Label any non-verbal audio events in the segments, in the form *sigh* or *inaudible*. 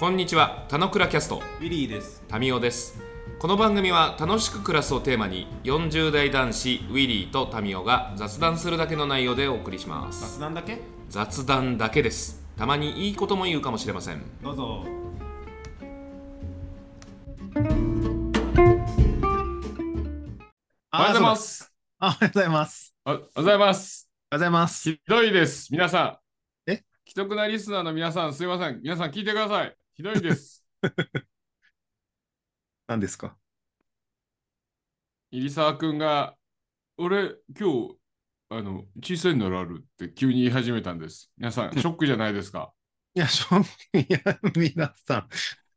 こんにちは、たのくらキャスト、ウィリーです。タミオです。この番組は楽しく暮らすをテーマに、40代男子ウィリーとタミオが雑談するだけの内容でお送りします。雑談だけ？雑談だけです。たまにいいことも言うかもしれません。どうぞ。おはようございま。す。あ、おはようございます。おはようございます。おはようございます。ひどいです、皆さん。え？既得なリスナーの皆さん、すいません。皆さん聞いてください。ひどいです。*laughs* 何ですか？入沢くんが、俺、今日、あの、小さいのあるって急に言い始めたんです。皆さん、*laughs* ショックじゃないですか？いや、しょいや、皆さん。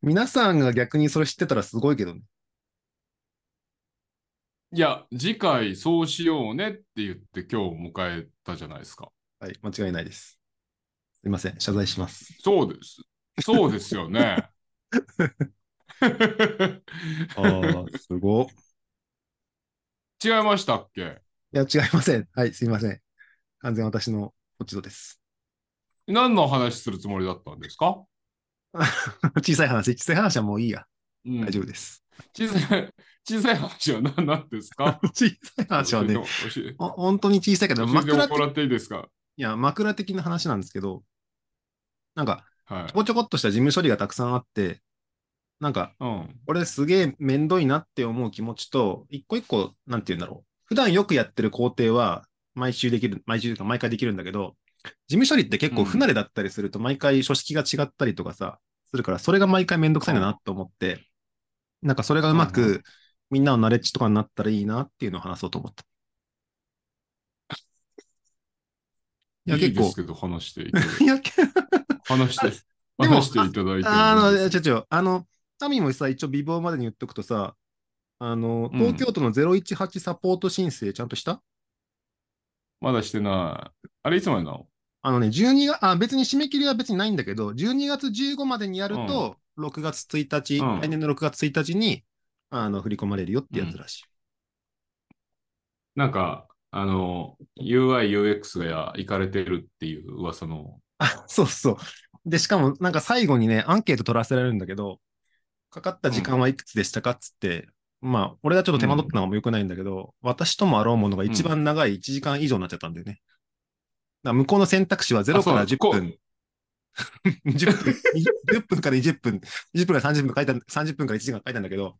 皆さんが逆にそれ知ってたらすごいけどね。いや、次回そうしようねって言って今日迎えたじゃないですか。はい、間違いないです。すいません、謝罪します。そうです。そうですよね。ああ、すご。違いましたっけ？いや、違いません。はい、すいません。完全私の落ち度です。何の話するつもりだったんですか、*laughs* 小さい話、小さい話はもういいや。うん大丈夫です。小さい、小さい話は何なんですか？*laughs* 小さい話はね、本当に小さいけど、教えてらっていいですか？いや、枕的な話なんですけど、なんか、はいちょ。こちょこっとした事務処理がたくさんあって、なんか、うん。これすげえめんどいなって思う気持ちと、一個一個、なんて言うんだろう。普段よくやってる工程は、毎週できる、毎週というか毎回できるんだけど、事務処理って結構不慣れだったりすると、毎回書式が違ったりとかさ、するから、それが毎回めんどくさいんだなと思って、なんかそれがうまうんうく、みんなのナレッジとかになったらいいなっていうのを話そうと思った。いや、結構いいです、けど、話してい *laughs* いや、話して、話していただいて。あの、ちょちょ、あの、タミーもさ、一応美貌までに言っとくとさ、あの、うん東京都の018サポート申請ちゃんとした、まだしてない。あれ、いつまでなの？あのね、12月、あ、別に締め切りは別にないんだけど、12月15までにやると、6月1日、うん来年の6月1日に、あの、振り込まれるよってやつらしい。なんか、あの、UI、UX が行かれてるっていう噂の。あ、そうそう。で、しかも、なんか最後にね、アンケート取らせられるんだけど、かかった時間はいくつでしたかっつって、まあ、俺がちょっと手間取ったのも良くないんだけど、私ともあろうものが一番長い1時間以上になっちゃったんだよね。だから向こうの選択肢は0あそうから10こう分。*laughs* 10分、10分から20分、20分から30分書いた、30分から1時間書いたんだけど、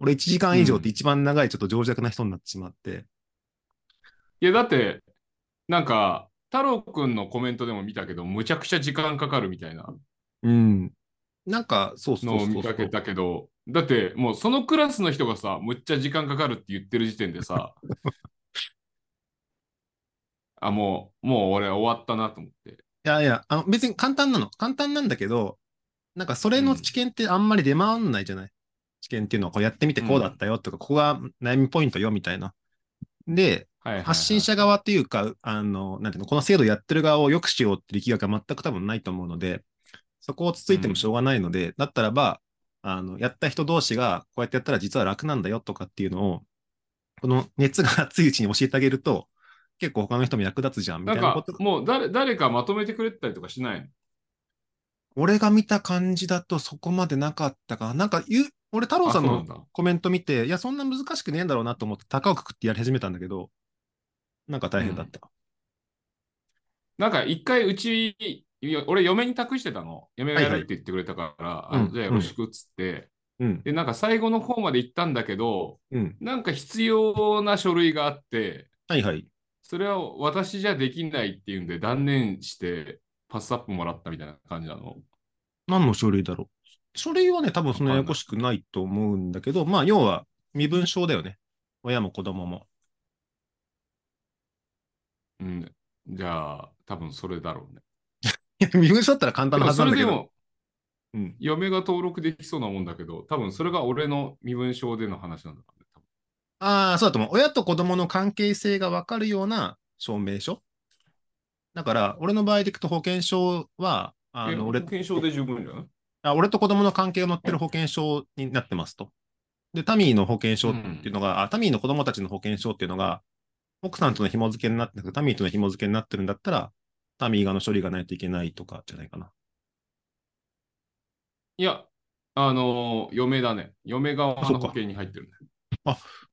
俺1時間以上って一番長いちょっと情弱な人になってしまって、いや、だって、なんか、太郎くんのコメントでも見たけど、むちゃくちゃ時間かかるみたいなうん。なんか、そうそうのをそうそう見かけたけど、だって、もうそのクラスの人がさ、むっちゃ時間かかるって言ってる時点でさ、*laughs* あ、もう、もう俺終わったなと思って。いやいや、あの別に簡単なの。簡単なんだけど、なんかそれの知見ってあんまり出回んないじゃない、知見っていうのはこうやってみてこうだったよとか、ここが悩みポイントよみたいな。で、はいはいはい。発信者側っていうか、あの、なんていうの、この制度やってる側を良くしようって力学が全く多分ないと思うので、そこをつついてもしょうがないので、だったらば、あの、やった人同士がこうやってやったら実は楽なんだよとかっていうのを、この熱が熱いうちに教えてあげると、結構他の人も役立つじゃんみたないなこと、もう誰誰かまとめてくれてたりとかしないの？俺が見た感じだとそこまでなかったかな。なんか言う、俺太郎さんのコメント見て、いや、そんな難しくねえんだろうなと思って、高をくくってやり始めたんだけど、なんか大変だった。なんか一回うち、俺嫁に託してたの。嫁がやるって言ってくれたから、はいはいじゃあよろしくっつって、うん。で、なんか最後の方まで行ったんだけど、うん。なんか必要な書類があって、はいはい。それは私じゃできないっていうんで断念してパスアップもらったみたいな感じなの。何の書類だろう。書類はね、多分そんなややこしくないと思うんだけど、まあ、要は身分証だよね。親も子供も。うん。じゃあ、多分それだろうね。いや身分証だったら簡単なはずそなんだけど。れでも、うん。嫁が登録できそうなもんだけど、多分それが俺の身分証での話なんだろうね。多分ああ、そうだと思う。親と子供の関係性がわかるような証明書？だから、俺の場合でいくと保険証は、あえの、俺保、険証で十分じゃない？あ俺と子供の関係を載ってる保険証になってますと。で、タミーの保険証っていうのが、あタミーの子供たちの保険証っていうのが、奥さんとの紐付けになってなくて、タミーとの紐付けになってるんだったら、タミー側の処理がないといけないとかじゃないかな。いや、あのー嫁だね。嫁側の保険に入ってるね。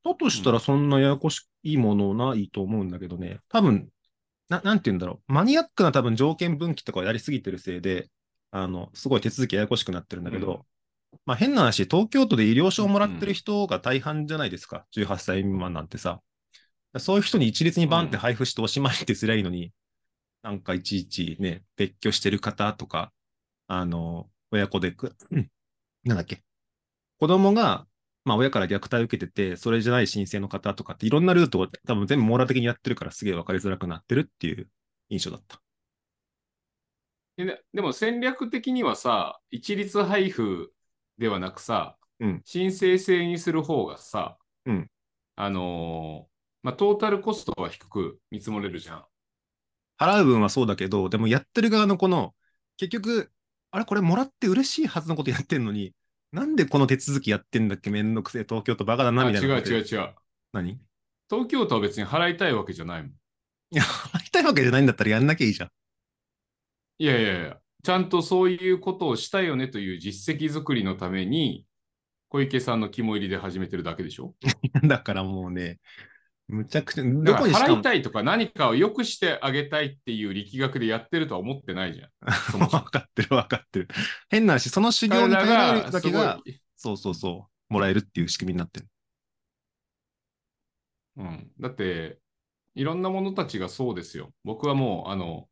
だとしたらそんなややこしいものないと思うんだけどね。多分、ななんて言うんだろう。マニアックな多分条件分岐とかをやりすぎてるせいで、あの、すごい手続きややこしくなってるんだけど、うんまあ変な話、東京都で医療証をもらってる人が大半じゃないですか。18歳未満なんてさ。そういう人に一律にバンって配布しておしまいってすりゃいいのに、なんかいちいちね、別居してる方とか、あの、親子でく、うんなんだっけ。子供が、まあ親から虐待を受けてて、それじゃない申請の方とかっていろんなルートを多分全部網羅的にやってるからすげえ分かりづらくなってるっていう印象だった。でねでも戦略的にはさ、一律配布ではなくさ、うん申請制にする方がさ、うんあのーまあ、トータルコストは低く見積もれるじゃん。払う分はそうだけど、でもやってる側のこの、結局、あれこれもらって嬉しいはずのことやってんのに、なんでこの手続きやってんだっけ？めんどくせえ東京都バカだなみたいうな。違う違う。何？い東京都は別に払いたいわけじゃないもん。や、払いたいわけじゃないんだったらやんなきゃいいじゃん。いやいやいや、ちゃんとそういうことをしたよねという実績作りのために、小池さんの肝入りで始めてるだけでしょ？*laughs* だからもうね、むちゃくちゃ、どこに払いたいとか何かを良くしてあげたいっていう力学でやってるとは思ってないじゃん。*laughs* 分かってる分かってる。変な話、その修行に彼耐えられるだけがそうそうそう、もらえるっていう仕組みになってる。うん、だって、いろんな者たちがそうですよ。僕はもう、あの、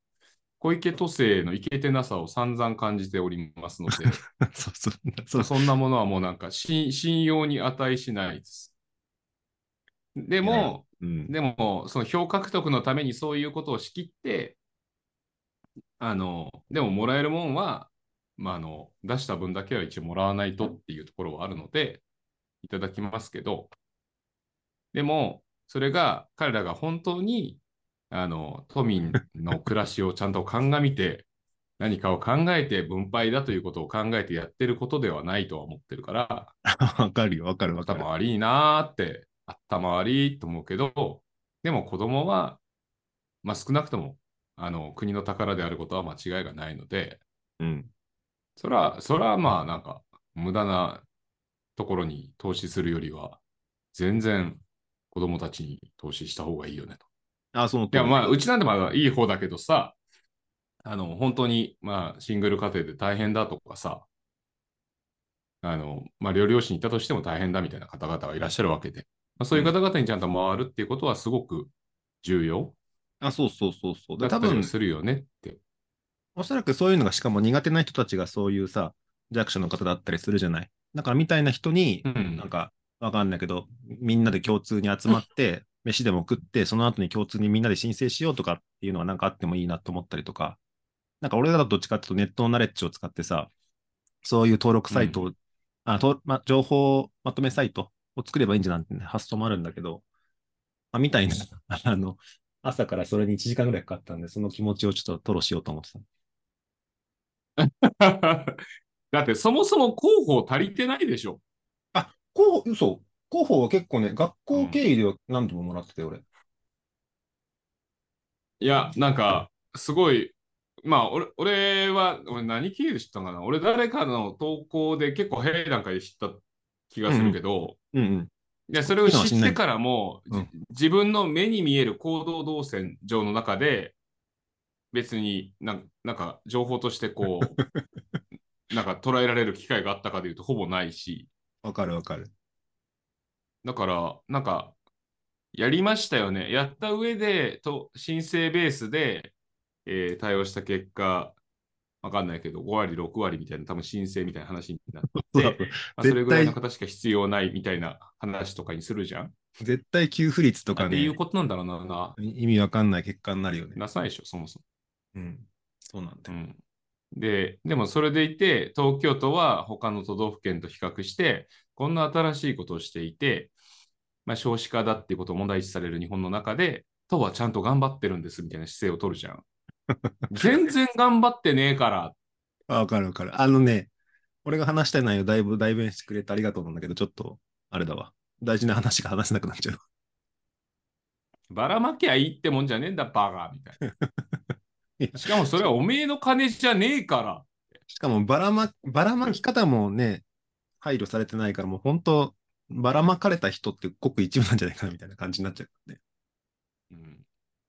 小池都政のイケてなさを散々感じておりますので、そ *laughs* うそう。そうそんなものはもうなんか信信用に値しないです。でも、うん。でも、その票獲得のためにそういうことを仕切って、あの、でももらえるもんは、まあ、あの、出した分だけは一応もらわないとっていうところはあるので、いただきますけど、でも、それが彼らが本当に、あの、都民の暮らしをちゃんと鑑みて、*laughs* 何かを考えて分配だということを考えてやってることではないとは思ってるから、*laughs* わかるよ、わかるわかる。頭悪いなーって、頭悪いと思うけど、でも子供は、まあ少なくとも、あの、国の宝であることは間違いがないので、うん。それは、それはまあなんか、無駄なところに投資するよりは、全然子供たちに投資した方がいいよねと。あ、そのいや、まあ、うちなんでまだいい方だけどさ、あの、本当に、まあ、シングル家庭で大変だとかさ、あの、まあ、療養士にいたとしても大変だみたいな方々はいらっしゃるわけで、まあ、そういう方々にちゃんと回るっていうことはすごく重要あ、そうそうそうそう。で、多分するよねって。おそらくそういうのがしかも苦手な人たちがそういうさ、弱者の方だったりするじゃない？だからみたいな人に、うんなんかわかんないけど、みんなで共通に集まって、*laughs* 飯でも食って、その後に共通にみんなで申請しようとかっていうのはなんかあってもいいなと思ったりとか、なんか俺らだとどっちかっていうとネットのナレッジを使ってさ、そういう登録サイトを、あとま、情報まとめサイトを作ればいいんじゃないって、ね、発想もあるんだけど、まあ、みたいな、*laughs* あの、朝からそれに1時間ぐらいかかったんで、その気持ちをちょっと吐露しようと思ってた。*laughs* だってそもそも広報足りてないでしょ。あ、広報、嘘。広報は結構ね、学校経由では何度ももらってたよ、俺。いや、なんか、すごい、まあ、俺俺は、俺何経由で知ったのかな俺誰かの投稿で結構早い段階で知った気がするけど、うんうん。それを知ってからも、うんじ自分の目に見える行動動線上の中で、別になんなんか情報としてこう、*laughs* なんか捉えられる機会があったかでいうとほぼないし、わかるわかる。だから、なんか、やりましたよね。やった上で、と申請ベースで、えー対応した結果、わかんないけど、5割、6割みたいな、多分申請みたいな話になって、*laughs* そうだまあ、それぐらいの方しか必要ないみたいな話とかにするじゃん。絶対給付率とかねっていう、ことなんだろうな。な意味わかんない結果になるよね。なさないでしょ、そもそも。うん。そうなんだよ。うん。で、でもそれでいて、東京都は他の都道府県と比較して、こんな新しいことをしていて、まあ、少子化だっていうことを問題視される日本の中で、都はちゃんと頑張ってるんですみたいな姿勢を取るじゃん。全然頑張ってねえから。わかるわかる。あのね、俺が話したい内容だいぶ代弁してくれてありがとうなんだけど、ちょっと、あれだわ。大事な話が話せなくなっちゃう。ばらまきゃいいってもんじゃねえんだ、バカみたいな。*laughs* しかもそれはおめえの金じゃねえから。しかもばらま、ばらまき方もね、配慮されてないから、もう本当、ばらまかれた人ってごく一部なんじゃないかなみたいな感じになっちゃうね。うん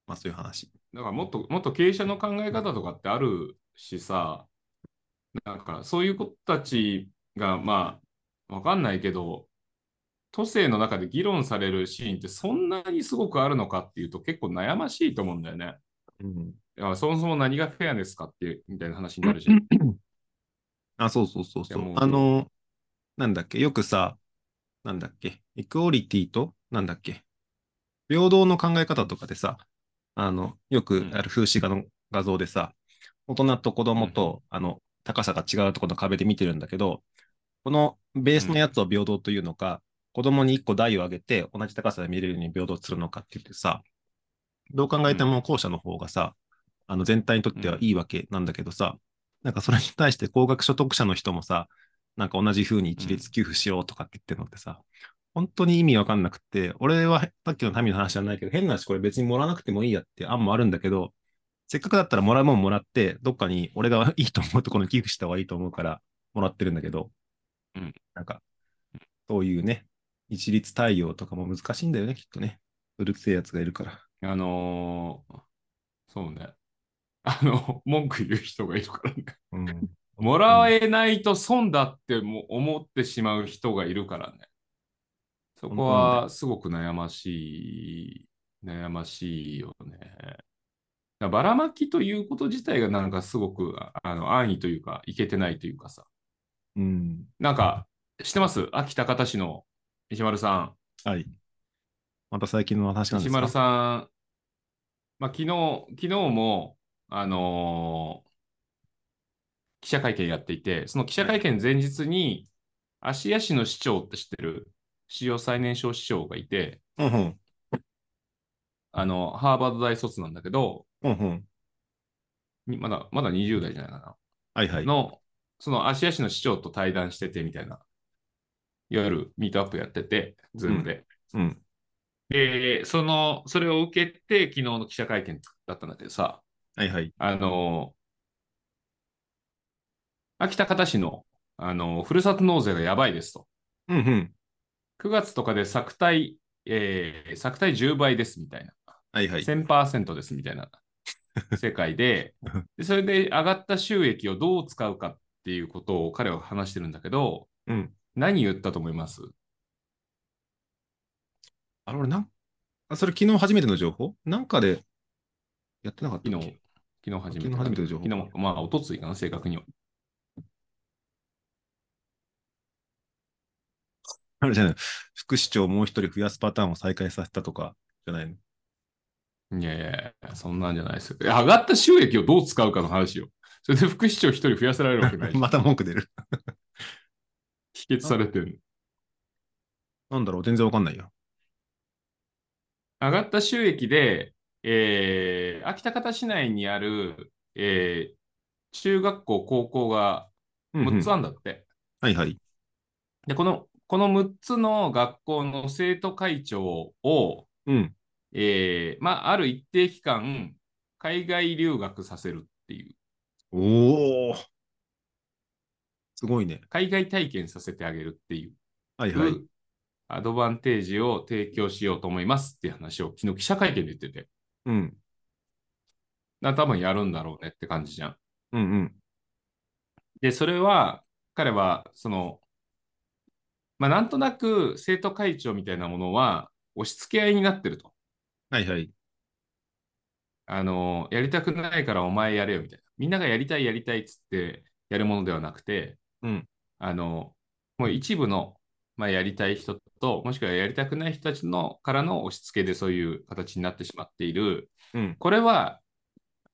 まあそういう話。だからもっともっと経営者の考え方とかってあるしさ、なんかそういう子たちが、まあ、わかんないけど、都政の中で議論されるシーンってそんなにすごくあるのかっていうと結構悩ましいと思うんだよね。うん。いやそもそも何がフェアですかっていうみたいな話になるじゃん。*laughs* あ、そうそうそうそ。うあの、なんだっけ、よくさ、なんだっけ、イクオリティと、なんだっけ、平等の考え方とかでさ、あの、よくある風刺画の画像でさ、大人と子供と、あの、高さが違うところの壁で見てるんだけど、このベースのやつを平等というのか、子供に一個台を上げて同じ高さで見れるように平等するのかって言ってさ、どう考えても後者の方がさ、あの全体にとってはいいわけなんだけどさ、なんかそれに対して高額所得者の人もさ、なんか同じ風に一律給付しようとかって言ってるのってさ、本当に意味わかんなくて、俺はさっきの民の話じゃないけど、変な話これ別にもらわなくてもいいやって案もあるんだけど、せっかくだったらもらうもんもらって、どっかに俺がいいと思うところに寄付した方がいいと思うから、もらってるんだけど、うんなんか、そういうね、一律対応とかも難しいんだよね、きっとね。うるせえやつがいるから。あのーそうね。あの、文句言う人がいるからね。うん。もらえないと損だっても思ってしまう人がいるからね。そこはすごく悩ましい、悩ましいよね。ばらまきということ自体がなんかすごくああの安易というか、いけてないというかさ。うん。なんか、知ってます？秋田方市の石丸さん。はい。また最近の話なんですか？石丸さん、まあ、昨日、昨日も、あのー記者会見やっていて、その記者会見前日に、芦屋市の市長って知ってる、史上最年少市長がいて、うんうん。あの、ハーバード大卒なんだけど、うんうん。にまだ、まだ20代じゃないかな。はいはい。の、その芦屋市の市長と対談しててみたいな、いわゆるミートアップやってて、ズームで。うん。で、その、それを受けて、昨日の記者会見だったんだけどさ、はいはい。あの、安芸高田市の、あの、ふるさと納税がやばいですと。うんうん。9月とかで昨対、えー、昨対10倍ですみたいな。はいはい。1000%ですみたいな世界で *laughs* で、それで上がった収益をどう使うかっていうことを彼は話してるんだけど、うん。何言ったと思います？あれ、俺なん、あ、それ昨日初めての情報？なんかでやってなかった昨日昨日初めて。昨日初めての情報昨日、まあ、おとついかな、正確には。あれじゃない副市長もう一人増やすパターンを再開させたとかじゃないの？いやいやそんなんじゃないですよ。上がった収益をどう使うかの話よ。それで副市長一人増やせられるわけないし。*laughs* また文句出る。*laughs* 否決されてる。なんだろう？全然わかんないよ。上がった収益で、えー、秋田方市内にある、えー、中学校、高校がうんうん6つあるんだって。はいはい。で、この、この6つの学校の生徒会長を、うん。えー、まあ、ある一定期間、海外留学させるっていう、おお。すごいね。海外体験させてあげるっていう、はいはい。アドバンテージを提供しようと思いますっていう話を昨日記者会見で言ってて、うん。な多分やるんだろうねって感じじゃん。うんうん。で、それは、彼は、その、まあ、なんとなく生徒会長みたいなものは、押し付け合いになってると。はいはい。あの、やりたくないからお前やれよみたいな。みんながやりたいやりたいっつってやるものではなくて、うん。あの、もう一部の、まあ、やりたい人と、もしくはやりたくない人たちのからの押し付けでそういう形になってしまっている。うん。これは、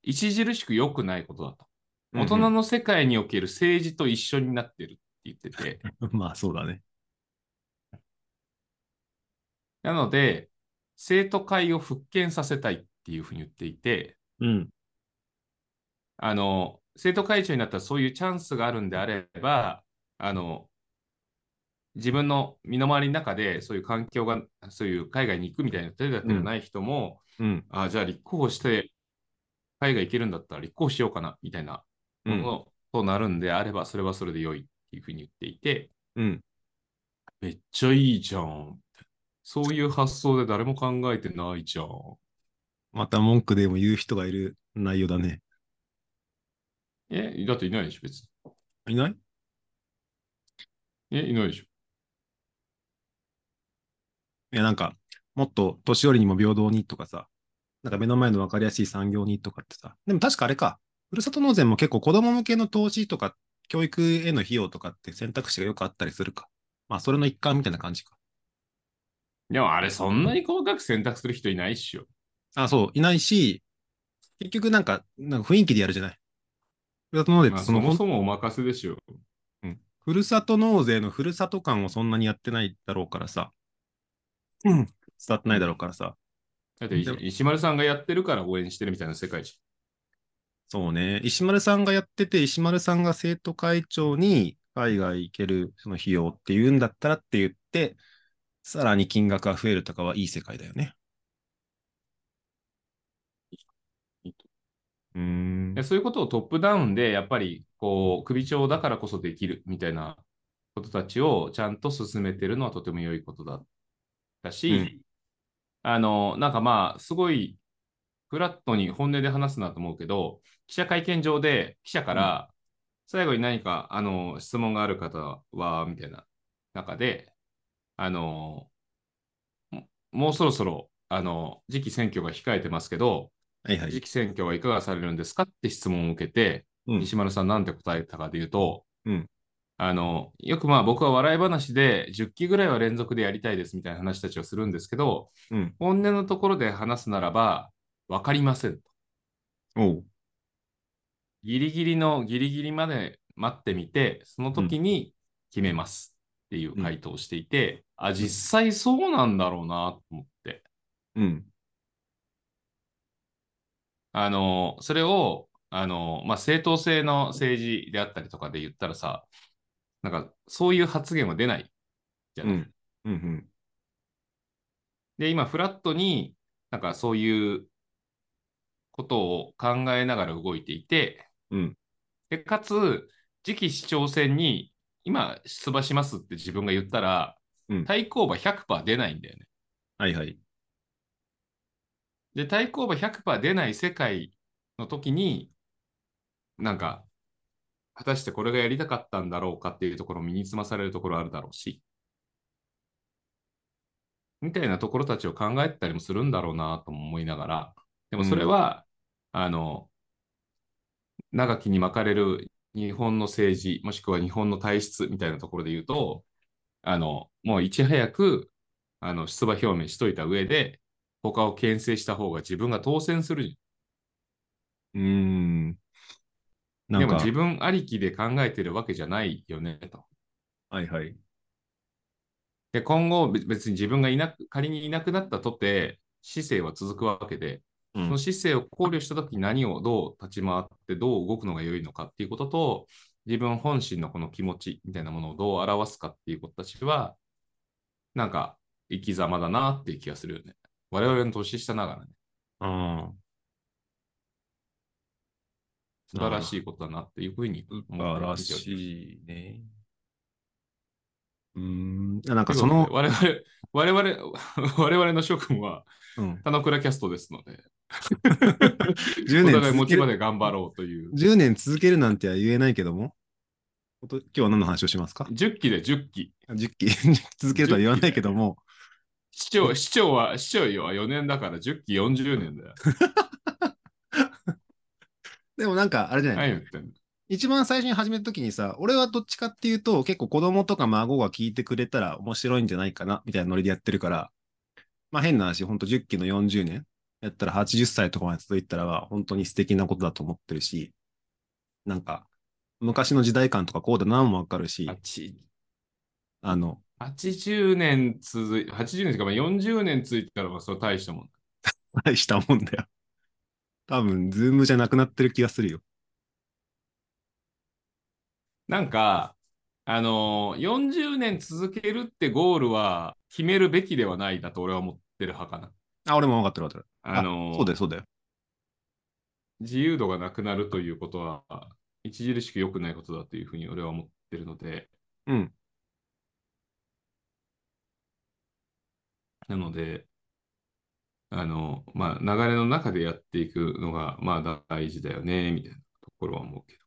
著しく良くないことだと。大人の世界における政治と一緒になってるって言ってて、*laughs* まあそうだね。なので、生徒会を復権させたいっていうふうに言っていて、うん。あの、生徒会長になったらそういうチャンスがあるんであれば、あの、自分の身の回りの中でそういう環境が、そういう海外に行くみたいな手立てがない人も、うん。あじゃあ立候補して海外行けるんだったら立候補しようかなみたいなうん。ものとなるんであれば、それはそれで良いっていうふうに言っていて、うん。めっちゃいいじゃん。そういう発想で誰も考えてないじゃん。また文句でも言う人がいる内容だね。え、だっていないでしょ、別に。いない？え、いないでしょ。いや、なんか、もっと年寄りにも平等にとかさ、なんか目の前の分かりやすい産業にとかってさ、でも確かあれか、ふるさと納税も結構子供向けの投資とか、教育への費用とかって選択肢がよくあったりするか。まあ、それの一環みたいな感じか。でもあれ、そんなに細かく選択する人いないっしょ。あ、そう、いないし、結局なんか、なんか雰囲気でやるじゃない。ふるさと納税っまあ、てその、そもそもお任せでしょ。うんふるさと納税のふるさと感をそんなにやってないだろうからさ。うん。伝わってないだろうからさ。だって石石丸さんがやってるから応援してるみたいな世界じそうね。石丸さんがやってて、石丸さんが生徒会長に海外行けるその費用って言うんだったらって言って、さらに金額が増えるとかはいい世界だよね。うーん。そういうことをトップダウンで、やっぱり、こう、首長だからこそできるみたいなことたちをちゃんと進めてるのはとても良いことだったし、うんあの、なんかまあ、すごい、フラットに本音で話すなと思うけど、記者会見場で記者から、最後に何か、あの、質問がある方は、みたいな中で、あの、ももうそろそろ、あの、次期選挙が控えてますけど、はいはい。次期選挙はいかがされるんですかって質問を受けて、うん石丸さんなんて答えたかで言うと、うんあの、よくまあ僕は笑い話で10期ぐらいは連続でやりたいですみたいな話たちをするんですけど、うん。本音のところで話すならば、わかりませんと。ギリギリのギリギリまで待ってみて、その時に決めますっていう回答をしていて、あ、実際そうなんだろうなと思って。うん。あの、それを、あの、まあ、正当性の政治であったりとかで言ったらさ、なんか、そういう発言は出ないじゃない。うん。うん。うん。で、今、フラットになんかそういうことを考えながら動いていて、うん。で、かつ、次期市長選に今出馬しますって自分が言ったら、うん対抗馬100%出ないんだよね。はいはい。で、対抗馬100%出ない世界の時に、なんか、果たしてこれがやりたかったんだろうかっていうところを身につまされるところあるだろうし、みたいなところたちを考えてたりもするんだろうなとも思いながら、でもそれは、あの、長きに巻かれる日本の政治、もしくは日本の体質みたいなところで言うと、あの、もういち早く、あの、出馬表明しといた上で、他を牽制した方が自分が当選するじうーん。でも自分ありきで考えてるわけじゃないよね、と。はいはい。で、今後べ別に自分がいなく、仮にいなくなったとて、市政は続くわけで、うんその市政を考慮したときに何をどう立ち回って、どう動くのが良いのかっていうことと、自分本心のこの気持ちみたいなものをどう表すかっていうことたちは、なんか生き様だなっていう気がするよね。我々の年下ながらね、ああ。素晴らしいことだなっていうふうに素思晴らしいね。うーん。なんかそので、我々、我々、*laughs* 我々の諸君は、うん、田之倉キャストですので、*laughs* 10お年互い持ち場続ける、で頑張ろうという。10年続けるなんては言えないけども、今日は何の話をしますか？10期で10期。?10 期。*laughs* 続けるとは言わないけども、市長、市長は、市長は4年だから10期40年だよ。*laughs* でもなんかあれじゃない、何言ってんの？一番最初に始めた時にさ、俺はどっちかっていうと、結構子供とか孫が聞いてくれたら面白いんじゃないかな、みたいなノリでやってるから、まあ変な話、ほんと10期の40年やったら80歳とかまで続いたら、本当に素敵なことだと思ってるし、なんか、昔の時代感とかこうだなもわかるし、あの、80年続い、80年とか、まあ40年続いてたら、まあそれ大したもん。*laughs* 大したもんだよ。多分、ズームじゃなくなってる気がするよ。なんか、あのー、40年続けるってゴールは決めるべきではないだと俺は思ってる派かな。あ、俺も分かってる分かってる。あのーそうだよ、そうだよ。自由度がなくなるということは、著しく良くないことだというふうに俺は思ってるので、うん。なので、あの、まあ、流れの中でやっていくのが、まあ、大事だよね、みたいなところは思うけど。